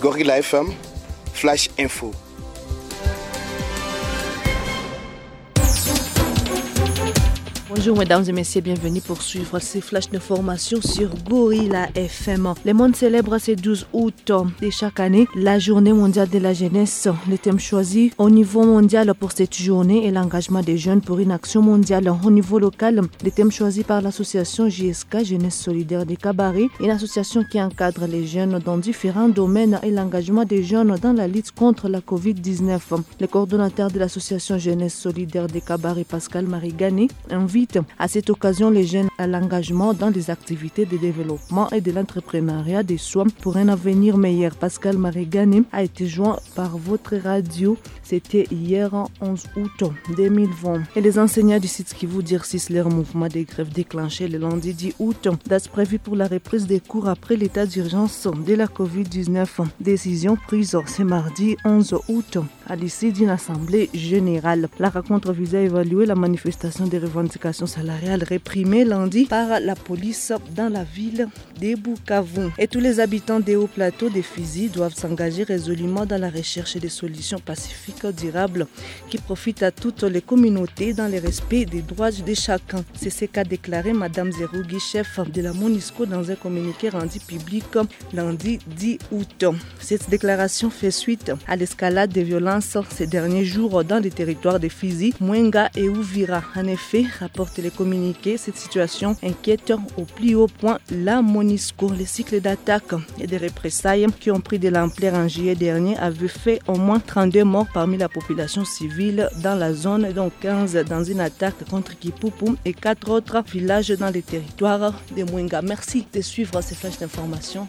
Gorilla FM, Flash Info. Bonjour mesdames et messieurs, bienvenue pour suivre ces flashs d'information sur Gorilla FM. Le monde célèbre ce 12 août de chaque année la journée mondiale de la jeunesse. Le thème choisi au niveau mondial pour cette journée est l'engagement des jeunes pour une action mondiale au niveau local. Le thème choisi par l'association JSK Jeunesse Solidaire des Cabarets, une association qui encadre les jeunes dans différents domaines et l'engagement des jeunes dans la lutte contre la COVID-19. Le coordonnateur de l'association Jeunesse Solidaire des Cabarets, Pascal Marigani, invite à cette occasion les jeunes à l'engagement dans des activités de développement et de l'entrepreneuriat des soins pour un avenir meilleur. Pascal Marigani a été joint par votre radio. C'était hier 11 août 2020. Et les enseignants du site qui vous dircissent leur mouvement de grève déclenché le lundi 10 août. Date prévue pour la reprise des cours après l'état d'urgence de la COVID-19. Décision prise ce mardi 11 août à l'issue d'une assemblée générale. La rencontre visait à évaluer la manifestation des revendications salariale réprimée lundi par la police dans la ville de Bukavu. Et tous les habitants des hauts plateaux des Fizi doivent s'engager résolument dans la recherche des solutions pacifiques durables qui profitent à toutes les communautés dans le respect des droits de chacun. C'est ce qu'a déclaré Madame Zerougi, chef de la MONUSCO, dans un communiqué rendu public lundi 10 août. Cette déclaration fait suite à l'escalade des violences ces derniers jours dans les territoires de Fizi, Mwenga et Ouvira. En effet, rapporte les communiqués, cette situation inquiète au plus haut point la MONUSCO. Les cycles d'attaques et de représailles qui ont pris de l'ampleur en juillet dernier avaient fait au moins 32 morts parmi la population civile dans la zone, dont 15 dans une attaque contre Kipupu et 4 autres villages dans les territoires de Mwenga. Merci de suivre ces flashs d'information.